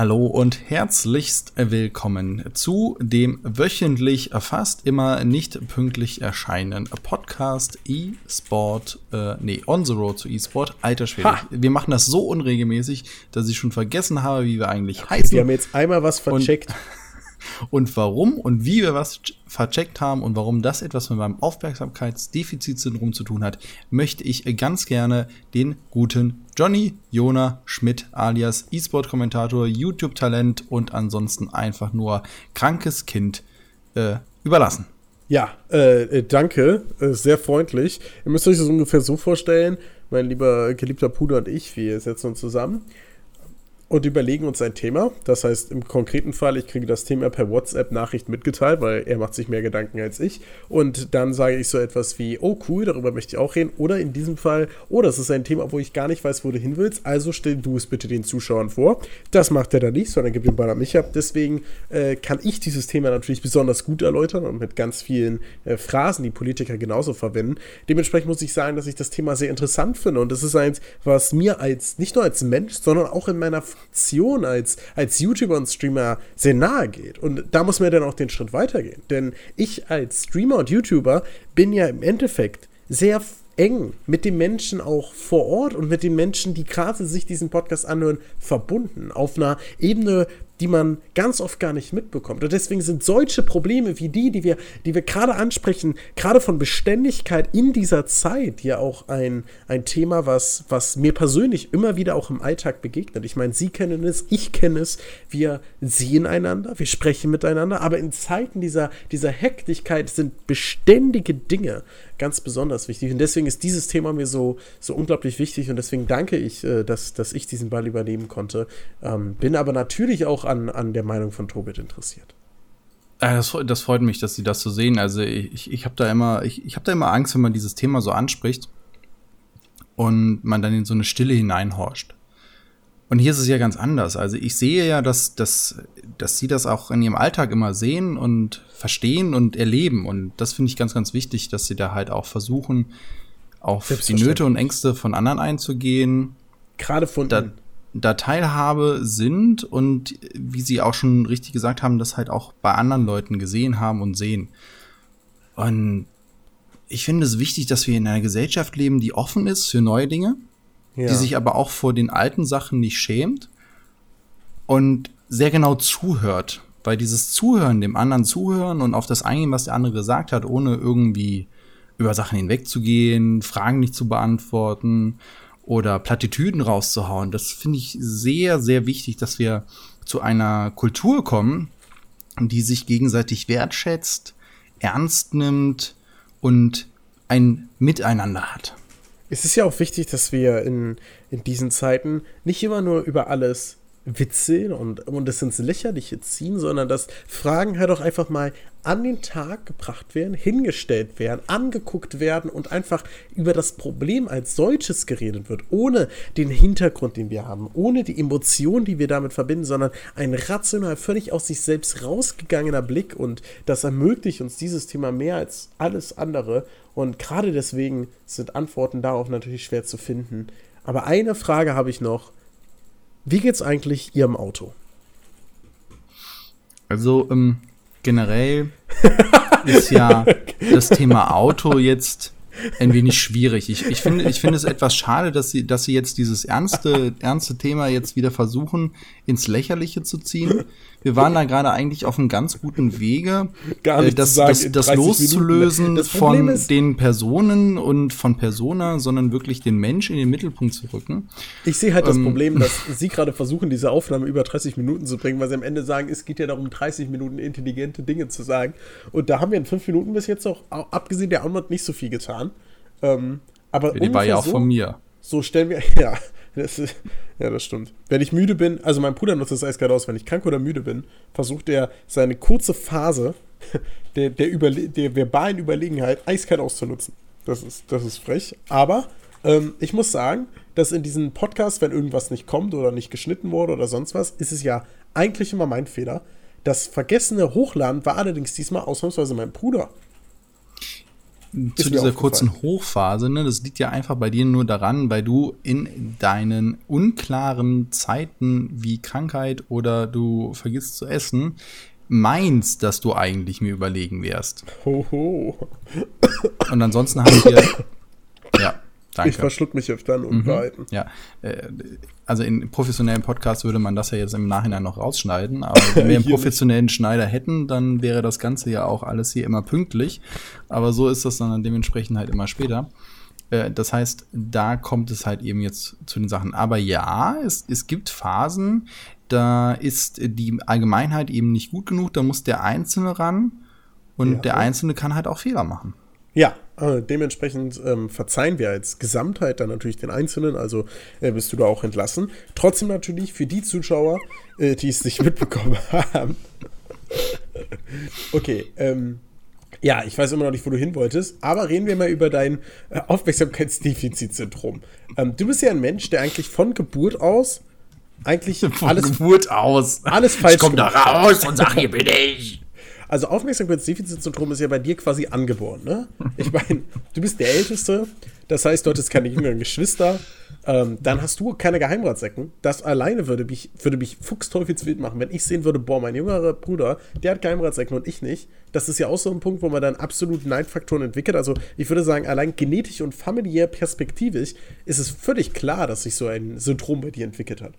Hallo und herzlichst willkommen zu dem wöchentlich fast immer nicht pünktlich erscheinenden Podcast E-Sport, äh, nee, On the Road zu E-Sport. Alter Schwede, ha. wir machen das so unregelmäßig, dass ich schon vergessen habe, wie wir eigentlich heißen. Wir haben jetzt einmal was vercheckt. Und und warum und wie wir was vercheckt haben und warum das etwas mit meinem Aufmerksamkeitsdefizitsyndrom zu tun hat, möchte ich ganz gerne den guten Johnny Jona Schmidt alias E-Sport-Kommentator, YouTube-Talent und ansonsten einfach nur krankes Kind äh, überlassen. Ja, äh, äh danke, äh, sehr freundlich. Ihr müsst euch das ungefähr so vorstellen, mein lieber geliebter Puder und ich, wir setzen uns zusammen und überlegen uns ein Thema. Das heißt, im konkreten Fall, ich kriege das Thema per WhatsApp-Nachricht mitgeteilt, weil er macht sich mehr Gedanken als ich. Und dann sage ich so etwas wie, oh cool, darüber möchte ich auch reden. Oder in diesem Fall, oh, das ist ein Thema, wo ich gar nicht weiß, wo du hin willst. Also stell du es bitte den Zuschauern vor. Das macht er dann nicht, sondern gibt den Ball an mich ab. Deswegen äh, kann ich dieses Thema natürlich besonders gut erläutern und mit ganz vielen äh, Phrasen, die Politiker genauso verwenden. Dementsprechend muss ich sagen, dass ich das Thema sehr interessant finde. Und das ist eins, was mir als, nicht nur als Mensch, sondern auch in meiner Funktion als, als YouTuber und Streamer sehr nahe geht. Und da muss man dann auch den Schritt weitergehen. Denn ich als Streamer und YouTuber bin ja im Endeffekt sehr eng mit den Menschen auch vor Ort und mit den Menschen, die gerade sich diesen Podcast anhören, verbunden. Auf einer Ebene, die man ganz oft gar nicht mitbekommt. Und deswegen sind solche Probleme wie die, die wir, die wir gerade ansprechen, gerade von Beständigkeit in dieser Zeit ja auch ein, ein Thema, was, was mir persönlich immer wieder auch im Alltag begegnet. Ich meine, Sie kennen es, ich kenne es, wir sehen einander, wir sprechen miteinander, aber in Zeiten dieser, dieser Hektigkeit sind beständige Dinge ganz besonders wichtig. Und deswegen ist dieses Thema mir so, so unglaublich wichtig und deswegen danke ich, äh, dass, dass ich diesen Ball übernehmen konnte. Ähm, bin aber natürlich auch an, an der Meinung von Tobit interessiert. Das, das, freut mich, dass Sie das so sehen. Also ich, ich habe da immer, ich, ich habe da immer Angst, wenn man dieses Thema so anspricht und man dann in so eine Stille hineinhorcht. Und hier ist es ja ganz anders. Also ich sehe ja, dass, dass, dass Sie das auch in Ihrem Alltag immer sehen und verstehen und erleben. Und das finde ich ganz, ganz wichtig, dass Sie da halt auch versuchen, auf die Nöte und Ängste von anderen einzugehen. Gerade von da, da Teilhabe sind und wie Sie auch schon richtig gesagt haben, das halt auch bei anderen Leuten gesehen haben und sehen. Und ich finde es wichtig, dass wir in einer Gesellschaft leben, die offen ist für neue Dinge, ja. die sich aber auch vor den alten Sachen nicht schämt und sehr genau zuhört. Weil dieses Zuhören, dem anderen zuhören und auf das eingehen, was der andere gesagt hat, ohne irgendwie über Sachen hinwegzugehen, Fragen nicht zu beantworten oder Plattitüden rauszuhauen. Das finde ich sehr, sehr wichtig, dass wir zu einer Kultur kommen, die sich gegenseitig wertschätzt, ernst nimmt und ein Miteinander hat. Es ist ja auch wichtig, dass wir in, in diesen Zeiten nicht immer nur über alles Witze und, und es ins Lächerliche ziehen, sondern dass Fragen halt auch einfach mal an den Tag gebracht werden, hingestellt werden, angeguckt werden und einfach über das Problem als solches geredet wird, ohne den Hintergrund, den wir haben, ohne die Emotionen, die wir damit verbinden, sondern ein rational, völlig aus sich selbst rausgegangener Blick und das ermöglicht uns dieses Thema mehr als alles andere und gerade deswegen sind Antworten darauf natürlich schwer zu finden. Aber eine Frage habe ich noch wie geht's eigentlich Ihrem Auto? Also ähm, generell ist ja das Thema Auto jetzt ein wenig schwierig. Ich, ich finde ich finde es etwas schade, dass sie, dass sie jetzt dieses ernste, ernste Thema jetzt wieder versuchen, ins Lächerliche zu ziehen. Wir waren da gerade eigentlich auf einem ganz guten Wege, Gar nicht äh, das, sagen, das, das loszulösen das von den Personen und von Persona, sondern wirklich den Menschen in den Mittelpunkt zu rücken. Ich sehe halt ähm, das Problem, dass Sie gerade versuchen, diese Aufnahme über 30 Minuten zu bringen, weil Sie am Ende sagen, es geht ja darum, 30 Minuten intelligente Dinge zu sagen. Und da haben wir in fünf Minuten bis jetzt auch, abgesehen der Antwort, nicht so viel getan. Ähm, aber die war ja auch so, von mir. So stellen wir, ja, das ist, ja, das stimmt. Wenn ich müde bin, also mein Bruder nutzt das eiskalt aus, wenn ich krank oder müde bin, versucht er seine kurze Phase der, der, Überle der verbalen Überlegenheit eiskalt auszunutzen. Das ist, das ist frech. Aber ähm, ich muss sagen, dass in diesen Podcasts, wenn irgendwas nicht kommt oder nicht geschnitten wurde oder sonst was, ist es ja eigentlich immer mein Fehler. Das vergessene Hochladen war allerdings diesmal ausnahmsweise mein Bruder. Zu dieser kurzen Hochphase, ne, das liegt ja einfach bei dir nur daran, weil du in deinen unklaren Zeiten wie Krankheit oder du vergisst zu essen, meinst, dass du eigentlich mir überlegen wärst. Hoho. Und ansonsten haben wir. Ja, danke. Ich verschluck mich öfter an Unwahrheiten. Mhm, ja, äh, also in professionellen Podcasts würde man das ja jetzt im Nachhinein noch rausschneiden, aber wenn wir einen professionellen Schneider hätten, dann wäre das Ganze ja auch alles hier immer pünktlich. Aber so ist das dann dementsprechend halt immer später. Äh, das heißt, da kommt es halt eben jetzt zu den Sachen. Aber ja, es, es gibt Phasen, da ist die Allgemeinheit eben nicht gut genug, da muss der Einzelne ran und ja. der Einzelne kann halt auch Fehler machen. Ja, äh, dementsprechend ähm, verzeihen wir als Gesamtheit dann natürlich den Einzelnen, also äh, bist du da auch entlassen. Trotzdem natürlich für die Zuschauer, äh, die es nicht mitbekommen haben. okay, ähm, ja, ich weiß immer noch nicht, wo du hin wolltest, aber reden wir mal über dein äh, Aufmerksamkeitsdefizitsyndrom. Ähm, du bist ja ein Mensch, der eigentlich von Geburt aus eigentlich Von alles Geburt aus. Alles falsch ich komm da raus und sag, hier bin ich. Also Aufmerksamkeitsdefizitsyndrom ist ja bei dir quasi angeboren, ne? Ich meine, du bist der Älteste, das heißt, du hattest keine jüngeren Geschwister. Ähm, dann hast du keine Geheimratsecken. Das alleine würde mich, würde mich fuchsteufelswild machen, wenn ich sehen würde, boah, mein jüngerer Bruder, der hat Geheimratsecken und ich nicht. Das ist ja auch so ein Punkt, wo man dann absolut Neidfaktoren entwickelt. Also ich würde sagen, allein genetisch und familiär perspektivisch ist es völlig klar, dass sich so ein Syndrom bei dir entwickelt hat.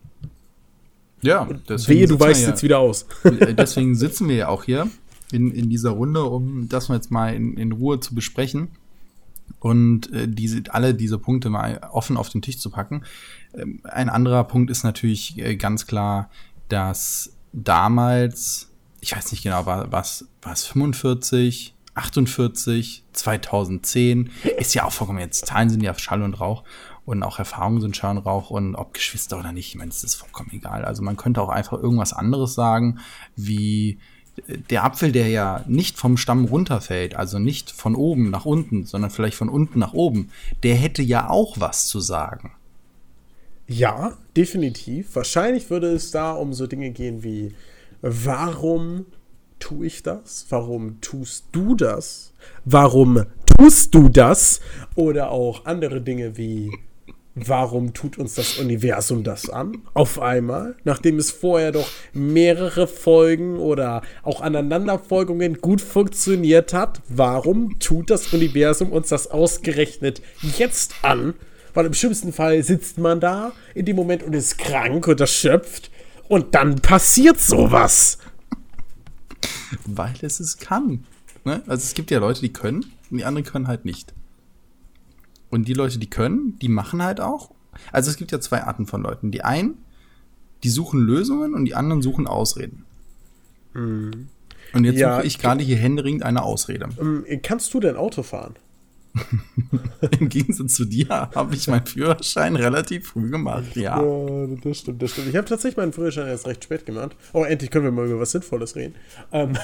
Ja, deswegen wehe, du weißt ja, jetzt wieder aus. Äh, deswegen sitzen wir ja auch hier in, in dieser Runde, um das jetzt mal in, in Ruhe zu besprechen und äh, diese, alle diese Punkte mal offen auf den Tisch zu packen. Ähm, ein anderer Punkt ist natürlich äh, ganz klar, dass damals, ich weiß nicht genau, war was, war es 45, 48, 2010, ist ja auch vollkommen jetzt, Zahlen sind ja Schall und Rauch und auch Erfahrungen sind Schall und Rauch und ob Geschwister oder nicht, ich meine, das ist vollkommen egal. Also man könnte auch einfach irgendwas anderes sagen, wie der Apfel, der ja nicht vom Stamm runterfällt, also nicht von oben nach unten, sondern vielleicht von unten nach oben, der hätte ja auch was zu sagen. Ja, definitiv. Wahrscheinlich würde es da um so Dinge gehen wie, warum tue ich das? Warum tust du das? Warum tust du das? Oder auch andere Dinge wie, Warum tut uns das Universum das an? Auf einmal, nachdem es vorher doch mehrere Folgen oder auch Aneinanderfolgungen gut funktioniert hat, warum tut das Universum uns das ausgerechnet jetzt an? Weil im schlimmsten Fall sitzt man da in dem Moment und ist krank und erschöpft und dann passiert sowas. Weil es es kann. Ne? Also es gibt ja Leute, die können und die anderen können halt nicht. Und die Leute, die können, die machen halt auch. Also es gibt ja zwei Arten von Leuten. Die einen, die suchen Lösungen und die anderen suchen Ausreden. Mhm. Und jetzt ja, suche ich gerade hier händeringend eine Ausrede. Ähm, kannst du denn Auto fahren? Im Gegensatz zu dir habe ich meinen Führerschein relativ früh gemacht, ja. Ja, das stimmt, das stimmt. Ich habe tatsächlich meinen Führerschein erst recht spät gemacht. Oh, endlich können wir mal über was Sinnvolles reden. Ähm,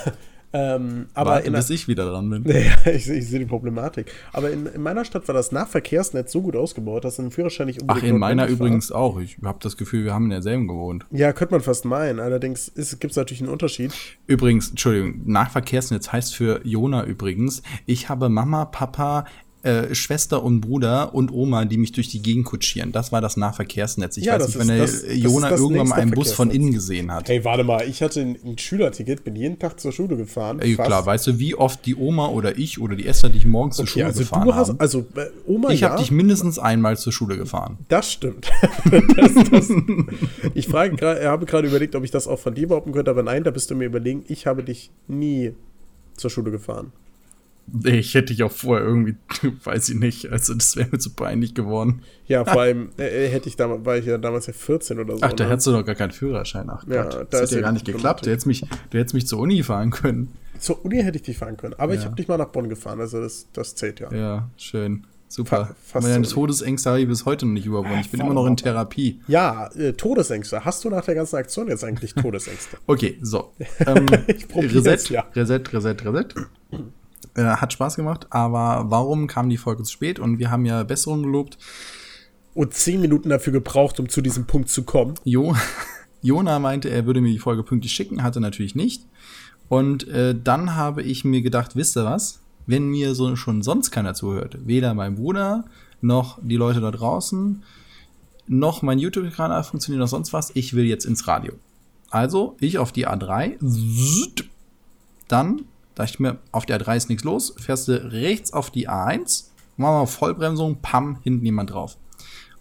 ähm, aber Warte, bis ich wieder dran bin. Ja, ich, ich sehe die Problematik. Aber in, in, meiner Stadt war das Nahverkehrsnetz so gut ausgebaut, dass ein Führerschein nicht unbedingt Ach, in meiner übrigens war. auch. Ich habe das Gefühl, wir haben in derselben gewohnt. Ja, könnte man fast meinen. Allerdings gibt es natürlich einen Unterschied. Übrigens, Entschuldigung, Nahverkehrsnetz heißt für Jona übrigens, ich habe Mama, Papa, äh, Schwester und Bruder und Oma, die mich durch die Gegend kutschieren. Das war das Nahverkehrsnetz. Ich ja, weiß nicht, wenn der das, Jona das irgendwann mal einen Bus von innen gesehen hat. Hey, warte mal, ich hatte ein, ein Schülerticket, bin jeden Tag zur Schule gefahren. Ey, klar, weißt du, wie oft die Oma oder ich oder die Esther dich morgens okay, zur Schule also gefahren du hast, haben? Also äh, Oma, Ich ja. habe dich mindestens einmal zur Schule gefahren. Das stimmt. das, das, ich frage habe gerade überlegt, ob ich das auch von dir behaupten könnte, aber nein, da bist du mir überlegen, ich habe dich nie zur Schule gefahren. Ich hätte dich auch vorher irgendwie, weiß ich nicht, also das wäre mir zu peinlich geworden. Ja, vor allem äh, äh, hätte ich damals, war ich ja damals ja 14 oder so. Ach, da ne? hättest du doch gar keinen Führerschein. Ach Gott, ja, das, das hätte ja gar nicht geklappt. Du hättest, mich, du hättest mich zur Uni fahren können. Zur Uni hätte ich dich fahren können, aber ja. ich habe dich mal nach Bonn gefahren, also das, das zählt ja. Ja, schön. Super. Fa Meine so Todesängste habe ich bis heute noch nicht überwunden. Ich bin immer noch in Therapie. Ja, äh, Todesängste. Hast du nach der ganzen Aktion jetzt eigentlich Todesängste? okay, so. Ähm, Reset, ja. Reset, Reset, Reset. Äh, hat Spaß gemacht, aber warum kam die Folge zu spät? Und wir haben ja Besserung gelobt. Und zehn Minuten dafür gebraucht, um zu diesem Punkt zu kommen. Jo, Jona meinte, er würde mir die Folge pünktlich schicken, hatte natürlich nicht. Und äh, dann habe ich mir gedacht, wisst ihr was? wenn mir so schon sonst keiner zuhört, weder mein Bruder noch die Leute da draußen, noch mein YouTube-Kanal funktioniert noch sonst was, ich will jetzt ins Radio. Also ich auf die A3, dann dachte ich mir, auf der A3 ist nichts los, fährst du rechts auf die A1, machen wir Vollbremsung, pam, hinten jemand drauf.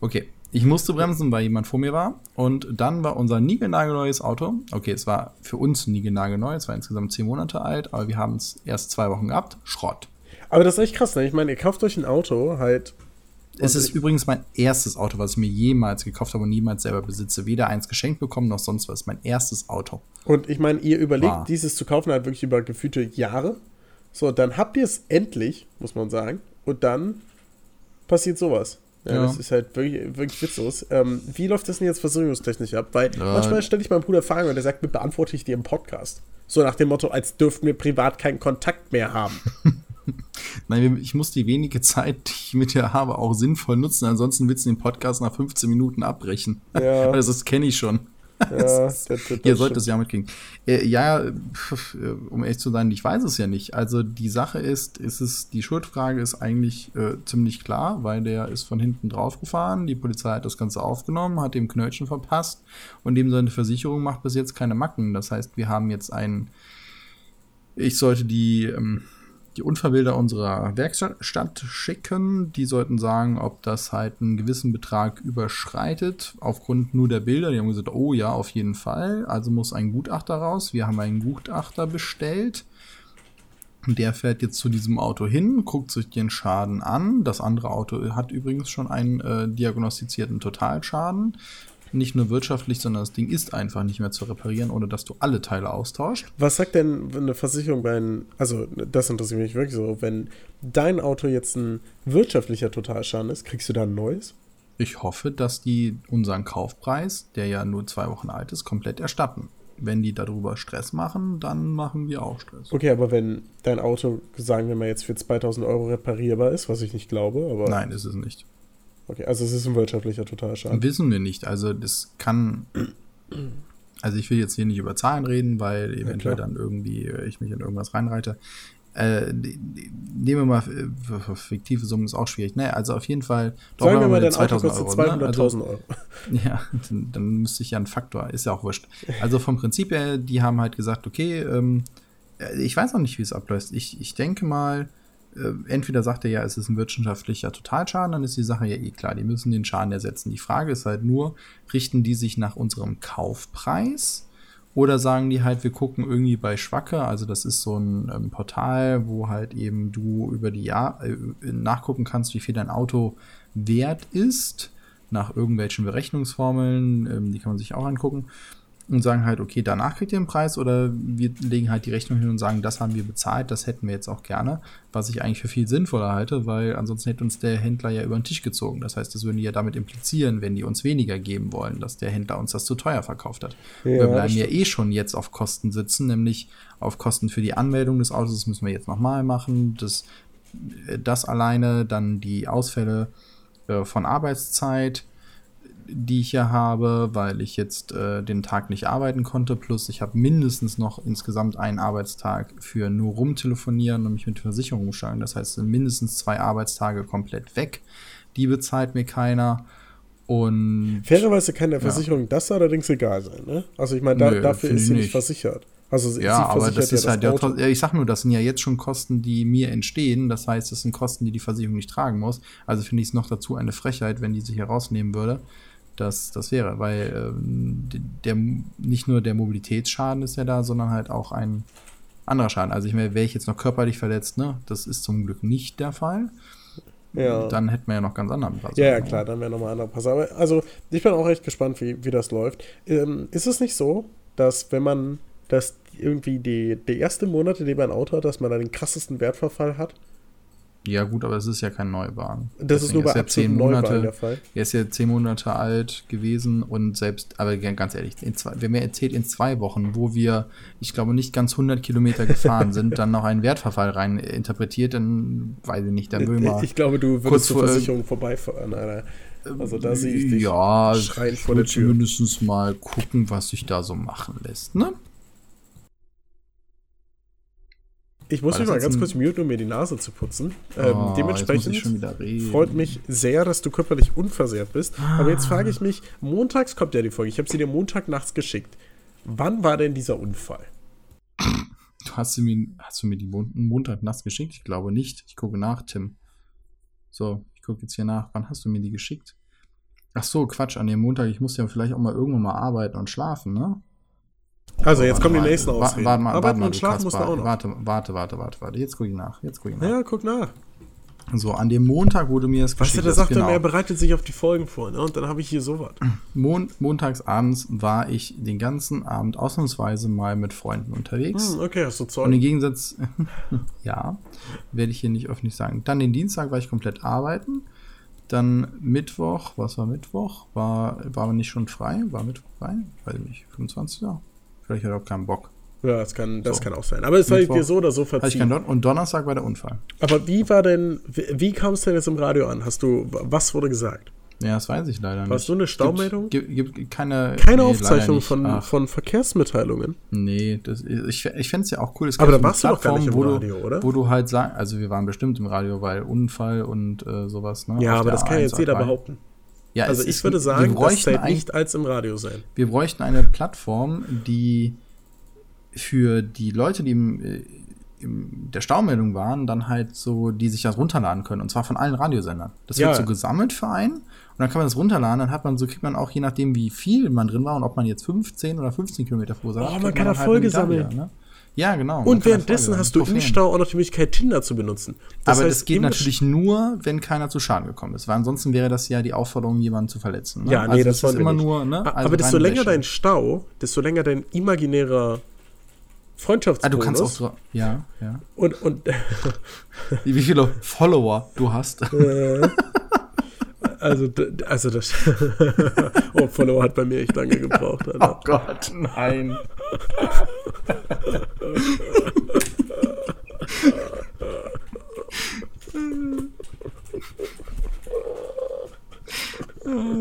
Okay, ich musste bremsen, weil jemand vor mir war. Und dann war unser niegelnagelneues Auto. Okay, es war für uns niegelnagelneu. Es war insgesamt zehn Monate alt, aber wir haben es erst zwei Wochen gehabt. Schrott. Aber das ist echt krass, ne? Ich meine, ihr kauft euch ein Auto halt. Es ist übrigens mein erstes Auto, was ich mir jemals gekauft habe und niemals selber besitze. Weder eins geschenkt bekommen noch sonst was. Mein erstes Auto. Und ich meine, ihr überlegt, war. dieses zu kaufen halt wirklich über gefühlte Jahre. So, dann habt ihr es endlich, muss man sagen. Und dann passiert sowas. Ja, ja, das ist halt wirklich, wirklich witzlos. Ähm, wie läuft das denn jetzt versicherungstechnisch ab? Weil ja. manchmal stelle ich meinem Bruder Fragen und der sagt mir, beantworte ich dir im Podcast. So nach dem Motto, als dürften wir privat keinen Kontakt mehr haben. Nein, ich muss die wenige Zeit, die ich mit dir habe, auch sinnvoll nutzen. Ansonsten willst du den Podcast nach 15 Minuten abbrechen. Ja. das kenne ich schon. Ja, das, das, das ihr sollt es ja mitkriegen. Äh, ja, pf, um ehrlich zu sein, ich weiß es ja nicht. Also die Sache ist, ist es, die Schuldfrage ist eigentlich äh, ziemlich klar, weil der ist von hinten drauf gefahren, die Polizei hat das Ganze aufgenommen, hat dem Knöllchen verpasst und dem seine Versicherung macht bis jetzt keine Macken. Das heißt, wir haben jetzt einen, ich sollte die, ähm, die Unfallbilder unserer Werkstatt schicken. Die sollten sagen, ob das halt einen gewissen Betrag überschreitet, aufgrund nur der Bilder. Die haben gesagt, oh ja, auf jeden Fall. Also muss ein Gutachter raus. Wir haben einen Gutachter bestellt. Der fährt jetzt zu diesem Auto hin, guckt sich den Schaden an. Das andere Auto hat übrigens schon einen äh, diagnostizierten Totalschaden nicht nur wirtschaftlich, sondern das Ding ist einfach nicht mehr zu reparieren, ohne dass du alle Teile austauscht. Was sagt denn eine Versicherung bei einem, also das interessiert mich wirklich so, wenn dein Auto jetzt ein wirtschaftlicher Totalschaden ist, kriegst du da ein neues? Ich hoffe, dass die unseren Kaufpreis, der ja nur zwei Wochen alt ist, komplett erstatten. Wenn die darüber Stress machen, dann machen wir auch Stress. Okay, aber wenn dein Auto, sagen wir mal jetzt für 2000 Euro reparierbar ist, was ich nicht glaube, aber. Nein, ist es nicht. Okay, also es ist ein wirtschaftlicher Totalschaden. Wissen wir nicht. Also das kann. Also ich will jetzt hier nicht über Zahlen reden, weil eventuell ja, dann irgendwie ich mich in irgendwas reinreite. Äh, nehmen wir mal fiktive Summen ist auch schwierig. Ne, also auf jeden Fall. Doch Sagen wir mal, dein 2000 Auto kostet 200.000 ne? also, Euro. Ja, dann, dann, müsste ich ja einen Faktor. Ist ja auch wurscht. Also vom Prinzip her, die haben halt gesagt, okay, ähm, äh, ich weiß auch nicht, wie es abläuft. Ich, ich denke mal, entweder sagt er ja, es ist ein wirtschaftlicher Totalschaden, dann ist die Sache ja eh klar, die müssen den Schaden ersetzen. Die Frage ist halt nur, richten die sich nach unserem Kaufpreis oder sagen die halt, wir gucken irgendwie bei Schwacke, also das ist so ein ähm, Portal, wo halt eben du über die Jahr äh, nachgucken kannst, wie viel dein Auto wert ist, nach irgendwelchen Berechnungsformeln, ähm, die kann man sich auch angucken und sagen halt, okay, danach kriegt ihr einen Preis oder wir legen halt die Rechnung hin und sagen, das haben wir bezahlt, das hätten wir jetzt auch gerne, was ich eigentlich für viel sinnvoller halte, weil ansonsten hätte uns der Händler ja über den Tisch gezogen. Das heißt, das würden die ja damit implizieren, wenn die uns weniger geben wollen, dass der Händler uns das zu teuer verkauft hat. Ja, wir bleiben ja eh schon jetzt auf Kosten sitzen, nämlich auf Kosten für die Anmeldung des Autos, das müssen wir jetzt nochmal machen, das, das alleine, dann die Ausfälle äh, von Arbeitszeit, die ich ja habe, weil ich jetzt äh, den Tag nicht arbeiten konnte. Plus ich habe mindestens noch insgesamt einen Arbeitstag für nur rumtelefonieren und mich mit Versicherung umsteigen. Das heißt, sind mindestens zwei Arbeitstage komplett weg. Die bezahlt mir keiner. Und fairerweise kann der Versicherung ja. das allerdings egal sein, ne? Also ich meine, da, dafür ist sie nicht versichert. Also ja, aber das ist ja halt, ja, ich sag nur, das sind ja jetzt schon Kosten, die mir entstehen. Das heißt, das sind Kosten, die die Versicherung nicht tragen muss. Also finde ich es noch dazu eine Frechheit, wenn die sich herausnehmen würde das, das wäre, weil ähm, der, nicht nur der Mobilitätsschaden ist ja da, sondern halt auch ein anderer Schaden. Also ich meine, wäre ich jetzt noch körperlich verletzt, ne? Das ist zum Glück nicht der Fall. Ja. Dann hätten wir ja noch ganz anderen Pass. Ja, ja, klar, dann wäre nochmal ein anderer Pass. Aber also, ich bin auch echt gespannt, wie, wie das läuft. Ähm, ist es nicht so, dass wenn man, dass irgendwie die, die ersten Monate, die man ein Auto hat, dass man da den krassesten Wertverfall hat? Ja, gut, aber es ist ja kein Neuwagen. Das Deswegen ist nur bei ist ja zehn Monate, der Fall. Er ist ja zehn Monate alt gewesen und selbst, aber ganz ehrlich, zwei, wer mir erzählt, in zwei Wochen, wo wir, ich glaube, nicht ganz 100 Kilometer gefahren sind, dann noch einen Wertverfall rein interpretiert, dann weiß ich nicht, dann will man. Ich glaube, du würdest zur Versicherung vorbeifahren, Alter. Also da sehe ich dich ja, schreien vor der Tür. zumindest mal gucken, was sich da so machen lässt, ne? Ich muss mich mal ganz kurz muten, um mir die Nase zu putzen. Ähm, Oh, dementsprechend schon wieder reden. freut mich sehr, dass du körperlich unversehrt bist. Aber Ah. jetzt frage ich mich, montags kommt ja die Folge. Ich habe sie dir Montag nachts geschickt. Wann war denn dieser Unfall? Du hast, sie mir, hast du mir die Mon Montag nachts geschickt? Ich glaube nicht. Ich gucke nach, Tim. So, ich gucke jetzt hier nach. Wann hast du mir die geschickt? Ach so, Quatsch, an dem Montag. Ich muss ja vielleicht auch mal irgendwann mal arbeiten und schlafen, ne? Also, jetzt kommen die nächsten Ausreden. Warte mal, warte Arbeiten mal, und du schlafen musst du auch noch. Warte, warte, warte, warte, warte. Jetzt gucke ich nach. Jetzt gucke ich nach. Ja, guck nach. So, an dem Montag wurde mir das Weißt du, geschickt. der sagt genau. immer, er bereitet sich auf die Folgen vor, ne? Und dann habe ich hier sowas. Mon montagsabends war ich den ganzen Abend ausnahmsweise mal mit Freunden unterwegs. Hm, okay, hast du Und Zeug. im Gegensatz, ja, werde ich hier nicht öffentlich sagen. Dann den Dienstag war ich komplett arbeiten. Dann Mittwoch, was war Mittwoch? War, war aber nicht schon frei? War Mittwoch frei? Weiß ich nicht. 25. Vielleicht hat er auch keinen Bock. Ja, das kann, das So. kann auch sein. Aber es sei Mittwoch dir so oder so ich verziehen. Don und Donnerstag war der Unfall. Aber wie war denn, wie, wie kam es denn jetzt im Radio an? Hast du, was wurde gesagt? Ja, das weiß ich leider nicht. Warst du eine Staumeldung? Gibt, gibt, gibt keine, Keine nee, Aufzeichnung von, Ach, von Verkehrsmitteilungen. Nee, das, ich, ich fände es ja auch cool. Es Aber da warst du doch gar nicht im Radio, du, oder? Wo du halt sagst, also wir waren bestimmt im Radio, weil Unfall und äh, sowas. Ne, Ja, aber das kann ja jetzt A1, jeder A3. behaupten. Ja, Also ich ist- würde sagen, das zählt nicht als im Radio sein. Wir bräuchten eine Plattform, die für die Leute, die im, äh, im der Staumeldung waren, dann halt so, die sich das runterladen können. Und zwar von allen Radiosendern. Das Ja. wird so gesammelt für einen. Und dann kann man das runterladen. Dann hat man, so kriegt man auch, je nachdem, wie viel man drin war und ob man jetzt 15 oder 15 Kilometer verursacht Oh, hat, man kann da halt Folge eine Medaille, sammeln. Ne? Ja, genau. Und währenddessen hast du im Stau auch noch die Möglichkeit, Tinder zu benutzen. Das Aber heißt, das geht natürlich nur, wenn keiner zu Schaden gekommen ist. Weil ansonsten wäre das ja die Aufforderung, jemanden zu verletzen. Ne? Ja, nee, also das ist wollen wir immer nicht. nur, ne? Also aber desto länger dein Stau, desto länger dein imaginärer Ah, Freundschaftsbonus. du kannst auch so, ja, ja. und, und Wie wie viele Follower du hast. Also, also das Oh, Follower hat bei mir echt lange gebraucht. Alter. Gott, nein.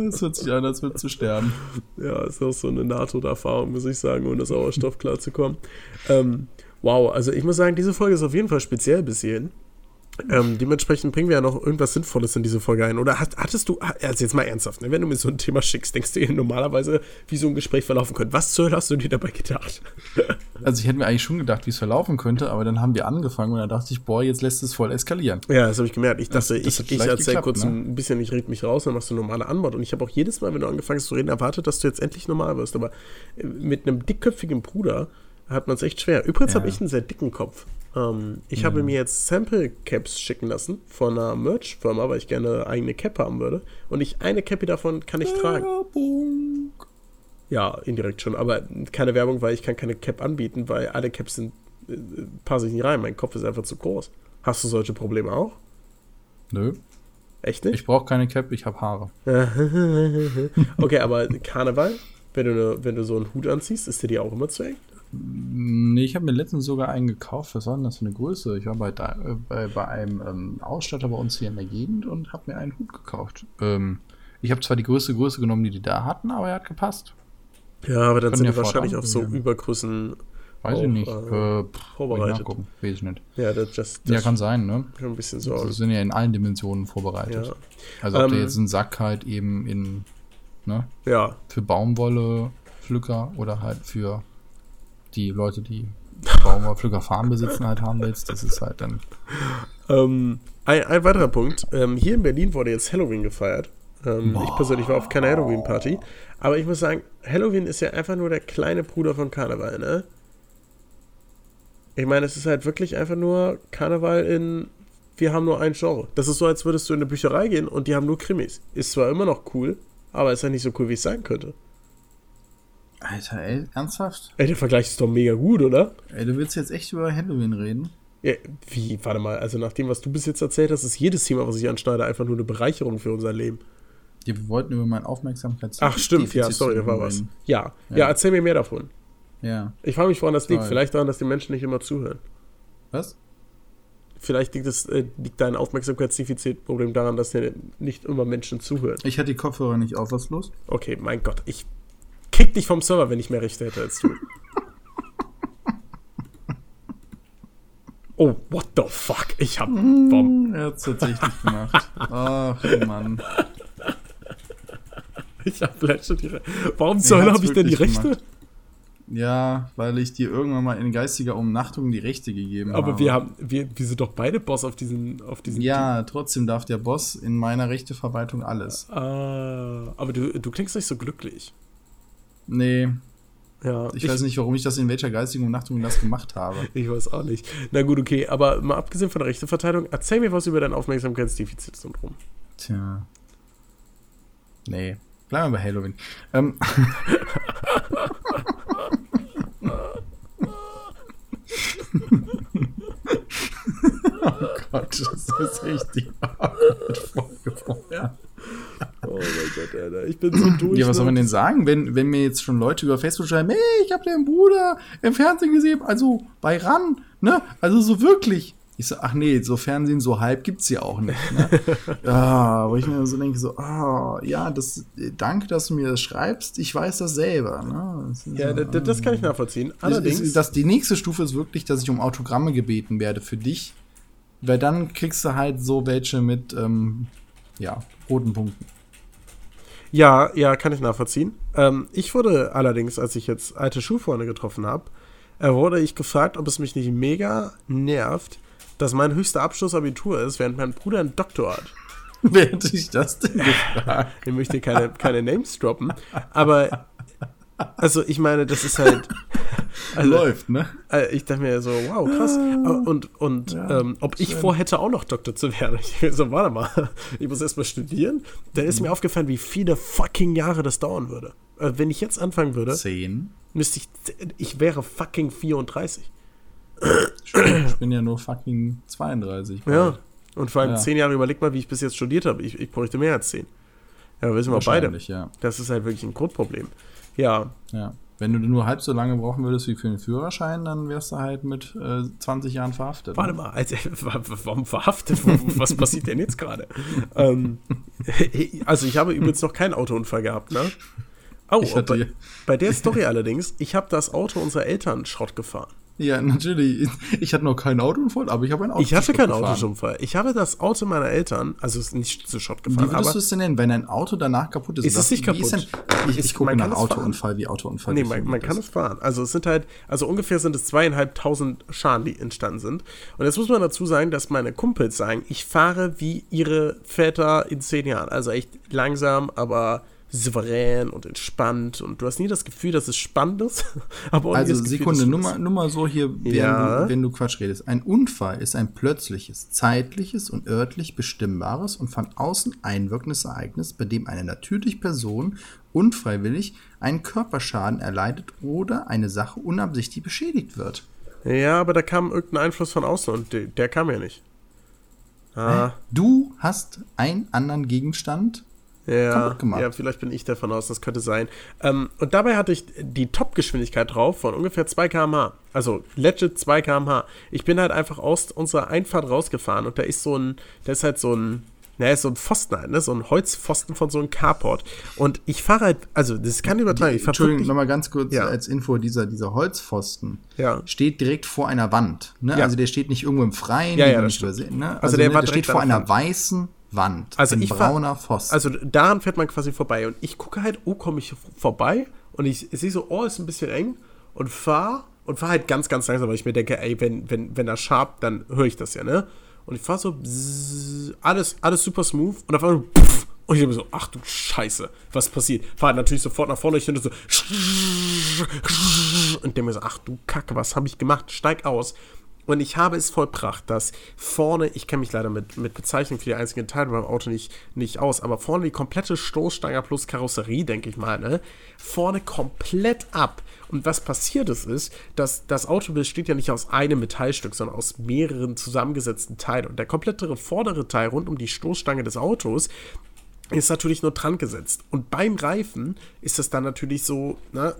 Es hört sich an, als würdest du sterben. Ja, ist auch so eine Nahtoderfahrung, muss ich sagen, ohne Sauerstoff klarzukommen. Ähm, wow, also ich muss sagen, diese Folge ist auf jeden Fall speziell bis hierhin. Ähm, dementsprechend bringen wir ja noch irgendwas Sinnvolles in diese Folge ein. Oder hat, hattest du, also jetzt mal ernsthaft, ne, wenn du mir so ein Thema schickst, denkst du dir normalerweise, wie so ein Gespräch verlaufen könnte. Was zur Hölle hast du dir dabei gedacht? Also ich hätte mir eigentlich schon gedacht, wie es verlaufen könnte, aber dann haben wir angefangen und dann dachte ich, boah, jetzt lässt es voll eskalieren. Ja, das habe ich gemerkt. Ich dachte, Das- das ich, ich erzähle kurz ne? ein bisschen, ich rede mich raus, dann machst du eine normale Antwort. Und ich habe auch jedes Mal, wenn du angefangen hast zu reden, erwartet, dass du jetzt endlich normal wirst. Aber äh, mit einem dickköpfigen Bruder hat man es echt schwer. Übrigens Ja. habe ich einen sehr dicken Kopf. Ähm, ich habe mir jetzt Sample-Caps schicken lassen von einer Merch-Firma, weil ich gerne eine eigene Cap haben würde. Und ich eine Cappy davon kann ich tragen. Werbung. Ja, indirekt schon, aber keine Werbung, weil ich kann keine Cap anbieten, weil alle Caps sind, äh, passe ich nicht rein. Mein Kopf ist einfach zu groß. Hast du solche Probleme auch? Nö, Echt nicht? ich brauche keine Cap, ich habe Haare. okay, aber Karneval, wenn du, ne, wenn du so einen Hut anziehst, ist der dir auch immer zu eng? Nee, ich habe mir letztens sogar einen gekauft. Was war denn das für eine Größe? Ich war bei, da, äh, bei, bei einem ähm, Ausstatter bei uns hier in der Gegend und habe mir einen Hut gekauft. Ähm, ich habe zwar die größte Größe genommen, die die da hatten, aber er hat gepasst. Ja, aber dann Können sind ja die wahrscheinlich auf so Übergrößen Weiß Auch, ich nicht. äh, Äh, pff, ich vorbereitet. nachgucken. Weiß ich nicht. Ja, das, das, Ja, kann sein, ne? ein bisschen Sie so. sind ja in allen Dimensionen vorbereitet. Ja. Also ob Ähm, der jetzt einen Sack halt eben in, ne, ja, für Baumwolle, Pflücker oder halt für die Leute, die Baumwollpflücker Farm besitzen, halt haben willst, das ist halt dann. Ähm, ein, ein weiterer Punkt. Ähm, hier in Berlin wurde jetzt Halloween gefeiert. Ähm, ich persönlich war auf keiner Halloween-Party. Aber ich muss sagen, Halloween ist ja einfach nur der kleine Bruder von Karneval, ne? Ich meine, es ist halt wirklich einfach nur Karneval in. Wir haben nur ein Genre. Das ist so, als würdest du in eine Bücherei gehen und die haben nur Krimis. Ist zwar immer noch cool, aber ist ja nicht so cool, wie es sein könnte. Alter, ey, ernsthaft? Ey, der Vergleich ist doch mega gut, oder? Ey, du willst jetzt echt über Halloween reden? Ja, wie, warte mal, also nach dem, was du bis jetzt erzählt hast, ist jedes Thema, was ich anschneide, einfach nur eine Bereicherung für unser Leben. Ja, wir wollten über mein Aufmerksamkeits. Ach, stimmt, ja, Defizit sorry, da war was. Ja, ja, Ja. erzähl mir mehr davon. Ja. Ich frage mich, woran das liegt. Vielleicht daran, dass die Menschen nicht immer zuhören. Was? Vielleicht liegt, es, äh, liegt dein Aufmerksamkeitsdefizitproblem daran, dass dir nicht immer Menschen zuhören. Ich hatte die Kopfhörer nicht auf, was los? Okay, mein Gott, ich kick dich vom Server, wenn ich mehr Rechte hätte als du. Oh, what the fuck? Ich hab. Warum? Er hat's tatsächlich gemacht. Ach, Mann. Ich hab schon die Rechte. Warum zur Hölle habe ich denn die Rechte? Gemacht. Ja, weil ich dir irgendwann mal in geistiger Umnachtung die Rechte gegeben Aber habe. Aber wir haben, wir, wir sind doch beide Boss auf diesen, auf diesen. Ja, Team. trotzdem darf der Boss in meiner Rechteverwaltung alles. Ah, aber du, du klingst nicht so glücklich. Nee. Ja, ich, ich weiß nicht, warum ich das in welcher geistigen Umnachtung das gemacht habe. ich weiß auch nicht. Na gut, okay, aber mal abgesehen von der Rechteverteilung, erzähl mir was über dein Aufmerksamkeitsdefizitsyndrom. Tja. Nee. Bleiben wir bei Halloween. Ähm. oh Gott, das ist echt die Folge vorher. Oh mein Gott, Alter. Ich bin so durch. Ja, was soll man denn sagen, wenn, wenn mir jetzt schon Leute über Facebook schreiben, hey, ich habe deinen Bruder im Fernsehen gesehen, also bei RAN, ne? Also so wirklich. Ich so, ach nee, so Fernsehen, so halb gibt's ja auch nicht. Ne? ja, wo ich mir so denke, so, ah, ja, das, danke, dass du mir das schreibst. Ich weiß das selber. Ne? Das ja, so, das, das, kann ich nachvollziehen. Allerdings. Das, das, die nächste Stufe ist wirklich, dass ich um Autogramme gebeten werde für dich. Weil dann kriegst du halt so welche mit, ähm, ja, roten Punkten. Ja, ja, kann ich nachvollziehen. Ähm, ich wurde allerdings, als ich jetzt alte Schulfreunde getroffen habe, äh, wurde ich gefragt, ob es mich nicht mega nervt, dass mein höchster Abschluss Abitur ist, während mein Bruder einen Doktor hat. Wer hätte ich das denn gefragt? Ich möchte keine, keine Names droppen, aber also ich meine, das ist halt also, läuft, ne? Äh, ich dachte mir so, wow, krass. Und, und ja, ähm, ob ich vorhätte, auch noch Doktor zu werden. Ich so, warte mal, ich muss erstmal studieren. Dann ist mhm. mir aufgefallen, wie viele fucking Jahre das dauern würde. Äh, wenn ich jetzt anfangen würde, Zehn. müsste ich, ich wäre fucking 34. Ich bin ja nur fucking 32. Bald. Ja. Und vor allem ja. zehn Jahre, überleg mal, wie ich bis jetzt studiert habe. Ich, ich bräuchte mehr als zehn. Ja, wissen wir beide. Ja. Das ist halt wirklich ein Grundproblem. Ja. Ja. Wenn du nur halb so lange brauchen würdest wie für den Führerschein, dann wärst du halt mit äh, 20 Jahren verhaftet. Warte ne? mal, also, warum verhaftet? Was passiert denn jetzt gerade? ähm, also ich habe übrigens noch keinen Autounfall gehabt, ne? Oh, bei, bei der Story allerdings, ich habe das Auto unserer Eltern Schrott gefahren. Ja, natürlich. Ich hatte noch keinen Autounfall, aber ich habe ein Auto Ich hatte keinen Autounfall. Ich habe das Auto meiner Eltern, also es ist nicht zu Schott gefahren. Wie würdest du es denn nennen, wenn ein Auto danach kaputt ist? Ist es nicht kaputt? Ist denn, ich, ich gucke nach Autounfall, wie Autounfall Nee, man, man kann es fahren. Also es sind halt, also ungefähr sind es zweieinhalbtausend Schaden, die entstanden sind. Und jetzt muss man dazu sagen, dass meine Kumpels sagen, ich fahre wie ihre Väter in zehn Jahren. Also echt langsam, aber souverän und entspannt und du hast nie das Gefühl, dass es spannend ist. aber auch also Gefühl, Sekunde, nur mal, nur mal so hier, ja. du, wenn du Quatsch redest. Ein Unfall ist ein plötzliches, zeitliches und örtlich bestimmbares und von außen einwirkendes Ereignis, bei dem eine natürliche Person unfreiwillig einen Körperschaden erleidet oder eine Sache unabsichtlich beschädigt wird. Ja, aber da kam irgendein Einfluss von außen und der, der kam ja nicht. Ah. Du hast einen anderen Gegenstand ja, ja, vielleicht bin ich davon aus, das könnte sein. Ähm, und dabei hatte ich die Top-Geschwindigkeit drauf von ungefähr 2 km/h. Also legit 2 km/h. Ich bin halt einfach aus unserer Einfahrt rausgefahren und da ist so ein, da ist halt so ein, naja, so ein Pfosten halt, ne? So ein Holzpfosten von so einem Carport. Und ich fahre halt, also das kann übertragen. Ich Entschuldigung, nochmal ganz kurz ja. als Info, dieser, dieser Holzpfosten ja. steht direkt vor einer Wand. Ne? Ja. Also der steht nicht irgendwo im Freien. Ja, ja, das ne? Also, also der, ne, der steht vor einer weißen Wand. Also ein brauner Pfosten. Also daran fährt man quasi vorbei. Und ich gucke halt, oh, komme ich vorbei? Und ich, ich sehe so, oh, ist ein bisschen eng. Und fahre und fahre halt ganz, ganz langsam, weil ich mir denke, ey, wenn, wenn, wenn er sharp, dann höre ich das ja, ne? Und ich fahre so, bzzz, alles, alles super smooth. Und auf einmal, pff, und ich denke mir so, ach du Scheiße, was passiert? Fahre halt natürlich sofort nach vorne, ich finde so, und denke mir so, ach du Kacke, was habe ich gemacht? Steig aus. Und ich habe es vollbracht, dass vorne, ich kenne mich leider mit, mit Bezeichnung für die einzigen Teile beim Auto nicht, nicht aus, aber vorne die komplette Stoßstange plus Karosserie, denke ich mal, ne? Vorne komplett ab. Und was passiert ist, ist, dass das Auto besteht ja nicht aus einem Metallstück, sondern aus mehreren zusammengesetzten Teilen. Und der komplette vordere Teil rund um die Stoßstange des Autos ist natürlich nur dran gesetzt. Und beim Reifen ist es dann natürlich so, ne,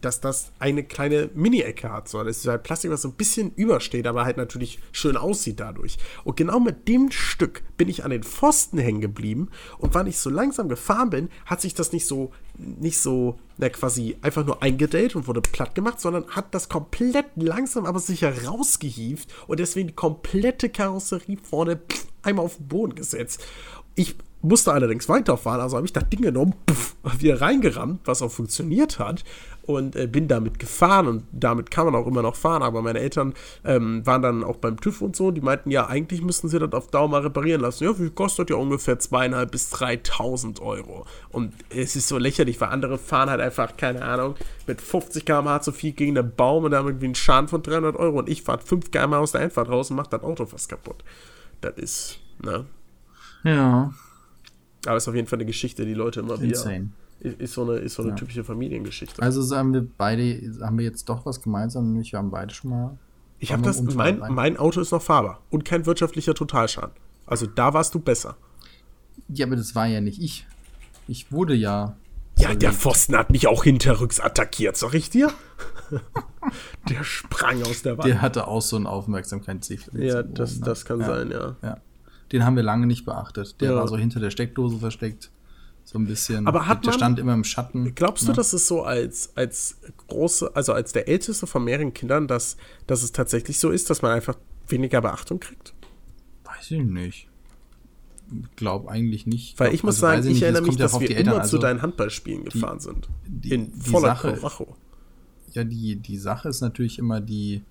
dass das eine kleine Mini-Ecke hat. So. Das ist halt Plastik, was so ein bisschen übersteht, aber halt natürlich schön aussieht dadurch. Und genau mit dem Stück bin ich an den Pfosten hängen geblieben. Und wann ich so langsam gefahren bin, hat sich das nicht so nicht so, na quasi einfach nur eingedellt und wurde platt gemacht, sondern hat das komplett langsam aber sicher rausgehievt und deswegen die komplette Karosserie vorne pff, einmal auf den Boden gesetzt. Ich musste allerdings weiterfahren, also habe ich das Ding genommen, pff, wieder reingerammt, was auch funktioniert hat und äh, bin damit gefahren und damit kann man auch immer noch fahren, aber meine Eltern ähm, waren dann auch beim TÜV und so, die meinten, ja, eigentlich müssten sie das auf Dauer mal reparieren lassen. Ja, wie kostet ja ungefähr zweieinhalb bis 3.000 Euro und es ist so lächerlich, weil andere fahren halt einfach, keine Ahnung, mit 50 km/h zu viel gegen den Baum und haben irgendwie einen Schaden von 300 Euro und ich fahre 5 km aus der Einfahrt raus und mache das Auto fast kaputt. Das ist, ne? Ja. Aber es ist auf jeden Fall eine Geschichte, die Leute immer wieder. Insane. Ist, ist so eine, ist so eine Ja. typische Familiengeschichte. Also sagen wir beide, haben wir jetzt doch was gemeinsam, nämlich wir haben beide schon mal. ich habe das, mein, mein Auto ist noch fahrbar und kein wirtschaftlicher Totalschaden. Also da warst du besser. Ja, aber das war ja nicht ich. Ich wurde ja. Ja, der zerlegt. Pfosten hat mich auch hinterrücks attackiert, sag ich dir. der sprang aus der Wand. Der hatte auch so einen Aufmerksamkeitsdefizit. ja, das, das kann ja. sein, ja. Ja. Den haben wir lange nicht beachtet. Der Ja. war so hinter der Steckdose versteckt. So ein bisschen. Aber hat der man- stand immer im Schatten. Glaubst du, ne? dass es so als, als große, also als der älteste von mehreren Kindern, dass, dass es tatsächlich so ist, dass man einfach weniger Beachtung kriegt? Weiß ich nicht. Glaub eigentlich nicht. Weil ich muss also sagen, ich nicht, erinnere mich, ja dass wir die immer zu also deinen Handballspielen gefahren sind. die- in die voller Sache- Karacho. Ja, die, die Sache ist natürlich immer die,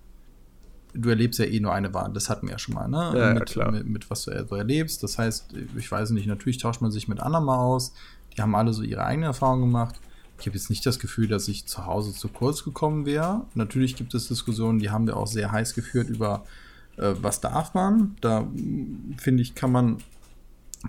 du erlebst ja eh nur eine Wahl, das hatten wir ja schon mal, ne? Ja, ja, mit, klar. Mit, mit was du so erlebst. Das heißt, ich weiß nicht, natürlich tauscht man sich mit anderen mal aus. Die haben alle so ihre eigene Erfahrung gemacht. Ich habe jetzt nicht das Gefühl, dass ich zu Hause zu kurz gekommen wäre. Natürlich gibt es Diskussionen, die haben wir auch sehr heiß geführt über, äh, was darf man. Da finde ich, kann man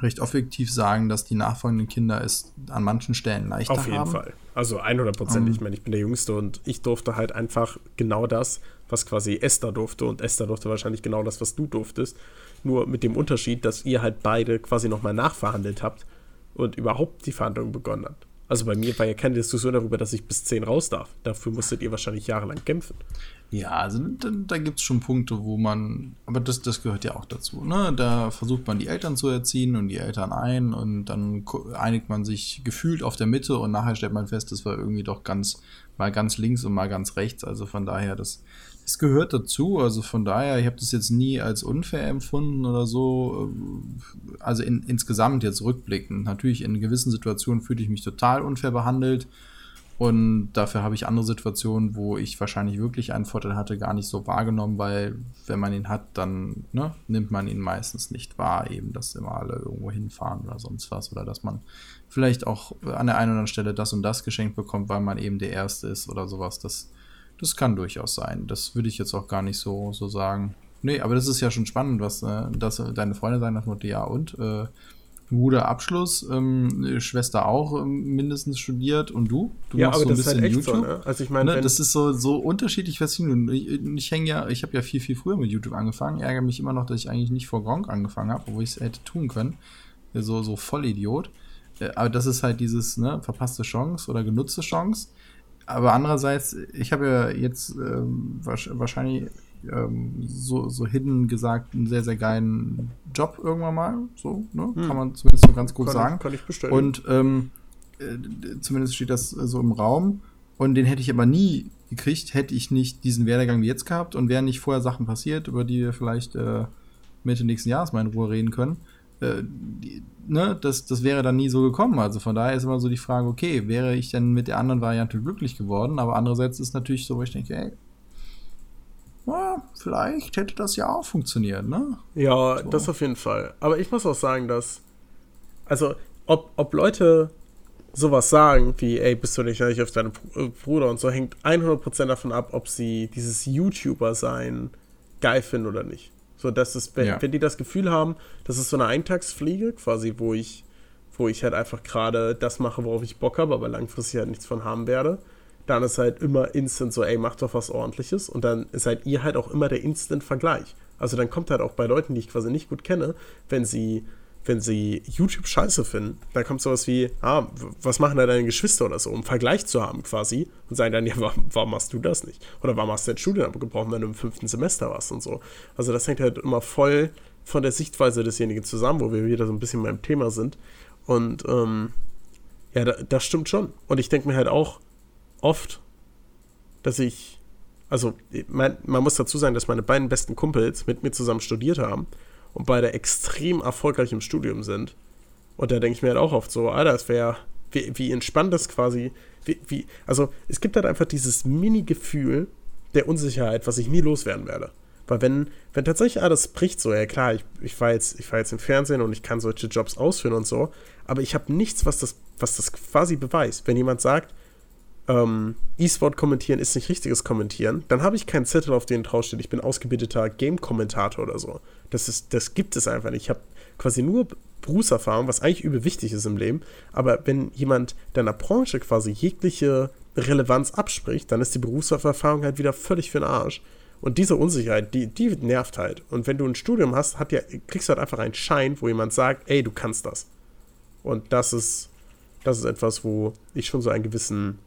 recht objektiv sagen, dass die nachfolgenden Kinder es an manchen Stellen leichter Auf jeden haben. Fall. Also 100 Prozent. Ähm. ich meine, ich bin der Jüngste und ich durfte halt einfach genau das, was quasi Esther durfte. Und Esther durfte wahrscheinlich genau das, was du durftest. Nur mit dem Unterschied, dass ihr halt beide quasi nochmal nachverhandelt habt und überhaupt die Verhandlung begonnen habt. Also bei mir war ja keine Diskussion darüber, dass ich bis 10 raus darf. Dafür musstet ihr wahrscheinlich jahrelang kämpfen. Ja, also da, da gibt es schon Punkte, wo man, aber das, das gehört ja auch dazu. Ne? Da versucht man die Eltern zu erziehen und die Eltern ein und dann einigt man sich gefühlt auf der Mitte und nachher stellt man fest, das war irgendwie doch ganz, mal ganz links und mal ganz rechts. Also von daher, das, das gehört dazu. Also von daher, ich habe das jetzt nie als unfair empfunden oder so. Also in, insgesamt jetzt rückblickend. Natürlich in gewissen Situationen fühlte ich mich total unfair behandelt. Und dafür habe ich andere Situationen, wo ich wahrscheinlich wirklich einen Vorteil hatte, gar nicht so wahrgenommen, weil wenn man ihn hat, dann ne, nimmt man ihn meistens nicht wahr, eben, dass immer alle irgendwo hinfahren oder sonst was. Oder dass man vielleicht auch an der einen oder anderen Stelle das und das geschenkt bekommt, weil man eben der Erste ist oder sowas. Das, das kann durchaus sein. Das würde ich jetzt auch gar nicht so, so sagen. Nee, aber das ist ja schon spannend, was äh, dass deine Freunde sagen, das Motto, ja und äh, Bruder Abschluss, ähm, Schwester auch ähm, mindestens studiert und du? Du ja, aber das ist halt echt YouTube. so, ne? Also ich meine, Ne, das ist so, so unterschiedlich faszinierend. Ich, ich hänge ja, ich habe ja viel, viel früher mit YouTube angefangen. Ärgere mich immer noch, dass ich eigentlich nicht vor Gronk angefangen habe, obwohl ich es hätte tun können. So, so Vollidiot. Äh, Aber das ist halt dieses, ne, verpasste Chance oder genutzte Chance. Aber andererseits, ich habe ja jetzt ähm, wahrsch- wahrscheinlich ähm, so, so hidden gesagt einen sehr, sehr geilen Job irgendwann mal. So, ne? Hm. Kann man zumindest so ganz gut kann, sagen. Ich, kann ich bestätigen. Und ähm, äh, zumindest steht das äh, so im Raum. Und den hätte ich aber nie gekriegt, hätte ich nicht diesen Werdegang wie jetzt gehabt und wären nicht vorher Sachen passiert, über die wir vielleicht äh, Mitte nächsten Jahres mal in Ruhe reden können. Äh, die, ne, das, das wäre dann nie so gekommen. Also von daher ist immer so die Frage, okay, wäre ich denn mit der anderen Variante glücklich geworden? Aber andererseits ist natürlich so, wo ich denke, ey, na, vielleicht hätte das ja auch funktioniert, ne? Ja, So. das auf jeden Fall. Aber ich muss auch sagen, dass, also, ob, ob Leute sowas sagen, wie, ey, bist du nicht eigentlich auf deinen äh, Bruder und so, hängt 100% davon ab, ob sie dieses YouTuber-Sein geil finden oder nicht. So, das ist, wenn, Ja. wenn die das Gefühl haben, das ist so eine Eintagsfliege, quasi, wo ich, wo ich halt einfach gerade das mache, worauf ich Bock habe, aber langfristig halt nichts von haben werde, dann ist halt immer instant so, ey, mach doch was ordentliches und dann seid ihr halt auch immer der Instant-Vergleich. Also dann kommt halt auch bei Leuten, die ich quasi nicht gut kenne, wenn sie, wenn sie YouTube scheiße finden, dann kommt sowas wie, ah, was machen da deine Geschwister oder so, um Vergleich zu haben quasi und sagen dann, ja, warum, warum machst du das nicht? Oder warum hast du dein Studium abgebrochen, wenn du im fünften Semester warst und so. Also das hängt halt immer voll von der Sichtweise desjenigen zusammen, wo wir wieder so ein bisschen beim Thema sind. Und ähm, Ja, da, das stimmt schon. Und ich denke mir halt auch oft, dass ich, also mein, man muss dazu sagen, dass meine beiden besten Kumpels mit mir zusammen studiert haben und beide extrem erfolgreich im Studium sind. Und da denke ich mir halt auch oft so, Alter, es wäre, wie, wie entspannt das quasi, wie, wie, also es gibt halt einfach dieses Mini-Gefühl der Unsicherheit, was ich nie loswerden werde. Weil wenn, wenn tatsächlich alles bricht, so, ja klar, ich, ich war jetzt, ich war jetzt im Fernsehen und ich kann solche Jobs ausführen und so, aber ich habe nichts, was das, was das quasi beweist. Wenn jemand sagt, ähm, E-Sport kommentieren ist nicht richtiges Kommentieren, dann habe ich keinen Zettel, auf den draufsteht, ich bin ausgebildeter Game-Kommentator oder so. Das, ist, das gibt es einfach nicht. Ich habe quasi nur Berufserfahrung, was eigentlich übel wichtig ist im Leben. Aber wenn jemand deiner Branche quasi jegliche Relevanz abspricht, dann ist die Berufserfahrung halt wieder völlig für den Arsch. Und diese Unsicherheit, die, die nervt halt. Und wenn du ein Studium hast, hat ja, kriegst du halt einfach einen Schein, wo jemand sagt, ey, du kannst das. Und das ist, das ist etwas, wo ich schon so einen gewissen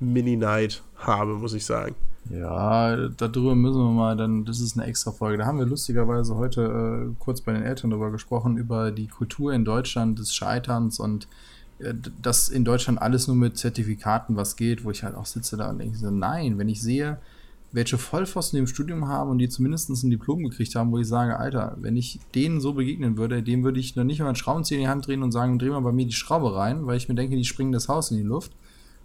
Mini-Neid habe, muss ich sagen. Ja, darüber müssen wir mal, dann, das ist eine extra Folge. Da haben wir lustigerweise heute äh, kurz bei den Eltern darüber gesprochen, über die Kultur in Deutschland des Scheiterns und äh, dass in Deutschland alles nur mit Zertifikaten was geht, wo ich halt auch sitze da und denke so, nein, wenn ich sehe, welche Vollpfosten im Studium haben und die zumindest ein Diplom gekriegt haben, wo ich sage, Alter, wenn ich denen so begegnen würde, dem würde ich noch nicht mal einen Schraubenzieher in die Hand drehen und sagen, dreh mal bei mir die Schraube rein, weil ich mir denke, die springen das Haus in die Luft,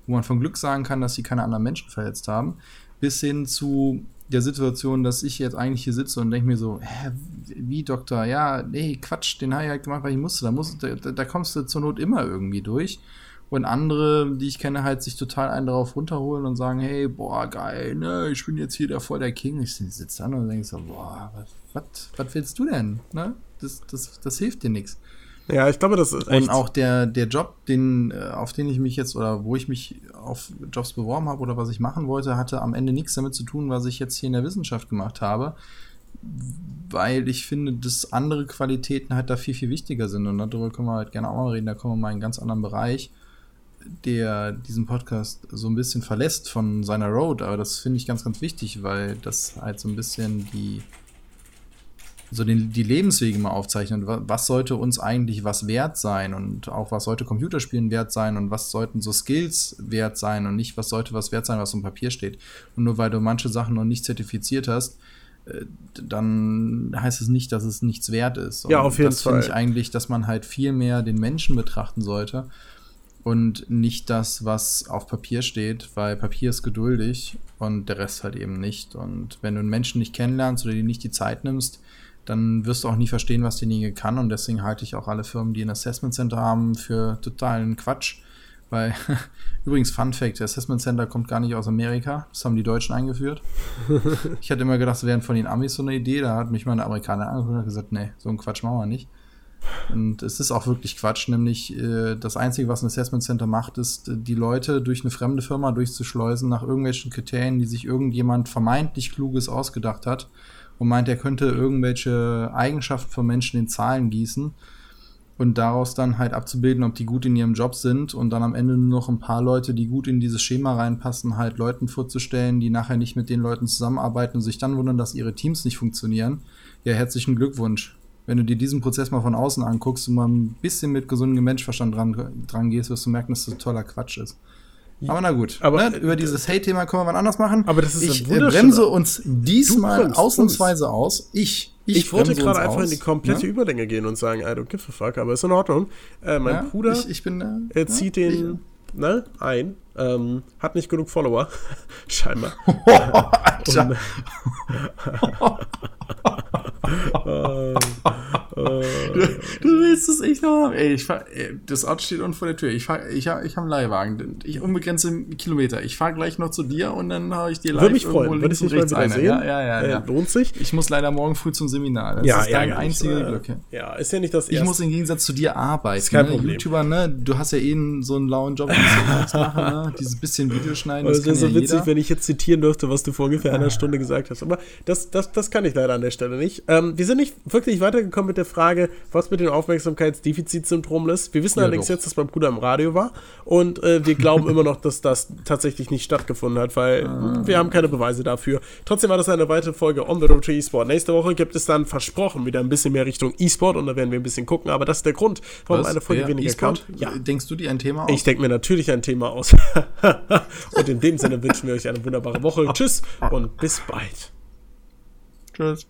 wo man von Glück sagen kann, dass sie keine anderen Menschen verletzt haben, bis hin zu der Situation, dass ich jetzt eigentlich hier sitze und denke mir so, hä, wie Doktor, ja, nee, Quatsch, den habe ich halt gemacht, weil ich musste, da, musst, da, da kommst du zur Not immer irgendwie durch und andere, die ich kenne, halt sich total einen darauf runterholen und sagen, hey, boah, geil, ne, ich bin jetzt hier der voll der King. Ich sitze dann und denke so, boah, was, was willst du denn? Ne? Das, das, das hilft dir nichts. Ja, ich glaube, das ist echt. Und auch der, der Job, den, äh, auf den ich mich jetzt oder wo ich mich auf Jobs beworben habe oder was ich machen wollte, hatte am Ende nichts damit zu tun, was ich jetzt hier in der Wissenschaft gemacht habe. Weil ich finde, dass andere Qualitäten halt da viel, viel wichtiger sind. Und darüber können wir halt gerne auch mal reden. Da kommen wir mal in einen ganz anderen Bereich der diesen Podcast so ein bisschen verlässt von seiner Road, aber das finde ich ganz, ganz wichtig, weil das halt so ein bisschen die so den, die Lebenswege mal aufzeichnet. Was sollte uns eigentlich was wert sein und auch was sollte Computerspielen wert sein und was sollten so Skills wert sein und nicht was sollte was wert sein, was im Papier steht. Und nur weil du manche Sachen noch nicht zertifiziert hast, äh, dann heißt es nicht, dass es nichts wert ist. Und ja, auf jeden das Fall. Das finde ich eigentlich, dass man halt viel mehr den Menschen betrachten sollte und nicht das, was auf Papier steht, weil Papier ist geduldig und der Rest halt eben nicht. Und wenn du einen Menschen nicht kennenlernst oder dir nicht die Zeit nimmst, dann wirst du auch nie verstehen, was derjenige kann. Und deswegen halte ich auch alle Firmen, die ein Assessment Center haben, für totalen Quatsch. Weil, übrigens, Fun Fact: das Assessment Center kommt gar nicht aus Amerika. Das haben die Deutschen eingeführt. ich hatte immer gedacht, es wären von den Amis so eine Idee. Da hat mich mal eine Amerikaner angeguckt und gesagt: Nee, so einen Quatsch machen wir nicht. Und es ist auch wirklich Quatsch, nämlich äh, das Einzige, was ein Assessment Center macht, ist, äh, die Leute durch eine fremde Firma durchzuschleusen nach irgendwelchen Kriterien, die sich irgendjemand vermeintlich Kluges ausgedacht hat und meint, er könnte irgendwelche Eigenschaften von Menschen in Zahlen gießen und daraus dann halt abzubilden, ob die gut in ihrem Job sind und dann am Ende nur noch ein paar Leute, die gut in dieses Schema reinpassen, halt Leuten vorzustellen, die nachher nicht mit den Leuten zusammenarbeiten und sich dann wundern, dass ihre Teams nicht funktionieren. Ja, herzlichen Glückwunsch wenn du dir diesen Prozess mal von außen anguckst und mal ein bisschen mit gesundem Menschverstand dran, dran gehst, wirst du merken, dass das toller Quatsch ist. Aber na gut, aber ne, über dieses Hate-Thema können wir wann anders machen. Aber das ist ich äh, bremse uns diesmal ausnahmsweise aus. Ich, ich, ich wollte gerade einfach aus. in die komplette ja? Überlänge gehen und sagen, I don't give a fuck, aber ist in Ordnung. Äh, mein ja, Bruder ich, ich bin, äh, er zieht ja, den ne, ein, ähm, hat nicht genug Follower, scheinbar. Oh, Alter. äh, du willst es echt noch haben. Ey, ich fahr, ey, das Auto steht unten vor der Tür. Ich, fahr, ich, ich habe einen Leihwagen. Ich unbegrenzte Kilometer. Ich fahre gleich noch zu dir und dann habe ich dir Würde mich freuen. Würde ich mich ein. Sehen. Ja, ja, ja, äh, ja, Lohnt sich. Ich muss leider morgen früh zum Seminar. Das ja, ist ja, dein einzige äh, Glück. Ja, ist ja nicht das erste. Ich muss im Gegensatz zu dir arbeiten. Ist kein ne? Problem. YouTuber, ne? Du hast ja eh so einen lauen Job, machen, ne? Dieses bisschen Videoschneiden. Das, das ist so witzig, jeder. wenn ich jetzt zitieren dürfte, was du vor ungefähr einer Stunde gesagt hast. Aber das, das, das kann ich leider an der Stelle nicht. Ähm, wir sind nicht wirklich weitergekommen mit der Frage, was mit Aufmerksamkeiten Aufmerksamkeitsdefizitsyndrom ist. Wir wissen ja, allerdings doch. jetzt, dass mein Bruder im Radio war und äh, wir glauben immer noch, dass das tatsächlich nicht stattgefunden hat, weil ah. wir haben keine Beweise dafür. Trotzdem war das eine weitere Folge On the Road to eSport. Nächste Woche gibt es dann versprochen wieder ein bisschen mehr Richtung eSport und da werden wir ein bisschen gucken, aber das ist der Grund, warum Was? eine Folge ja, weniger e kam. Ja. Denkst du dir ein Thema aus? Ich denke mir natürlich ein Thema aus. und in dem Sinne wünschen wir euch eine wunderbare Woche. Tschüss und bis bald. Tschüss.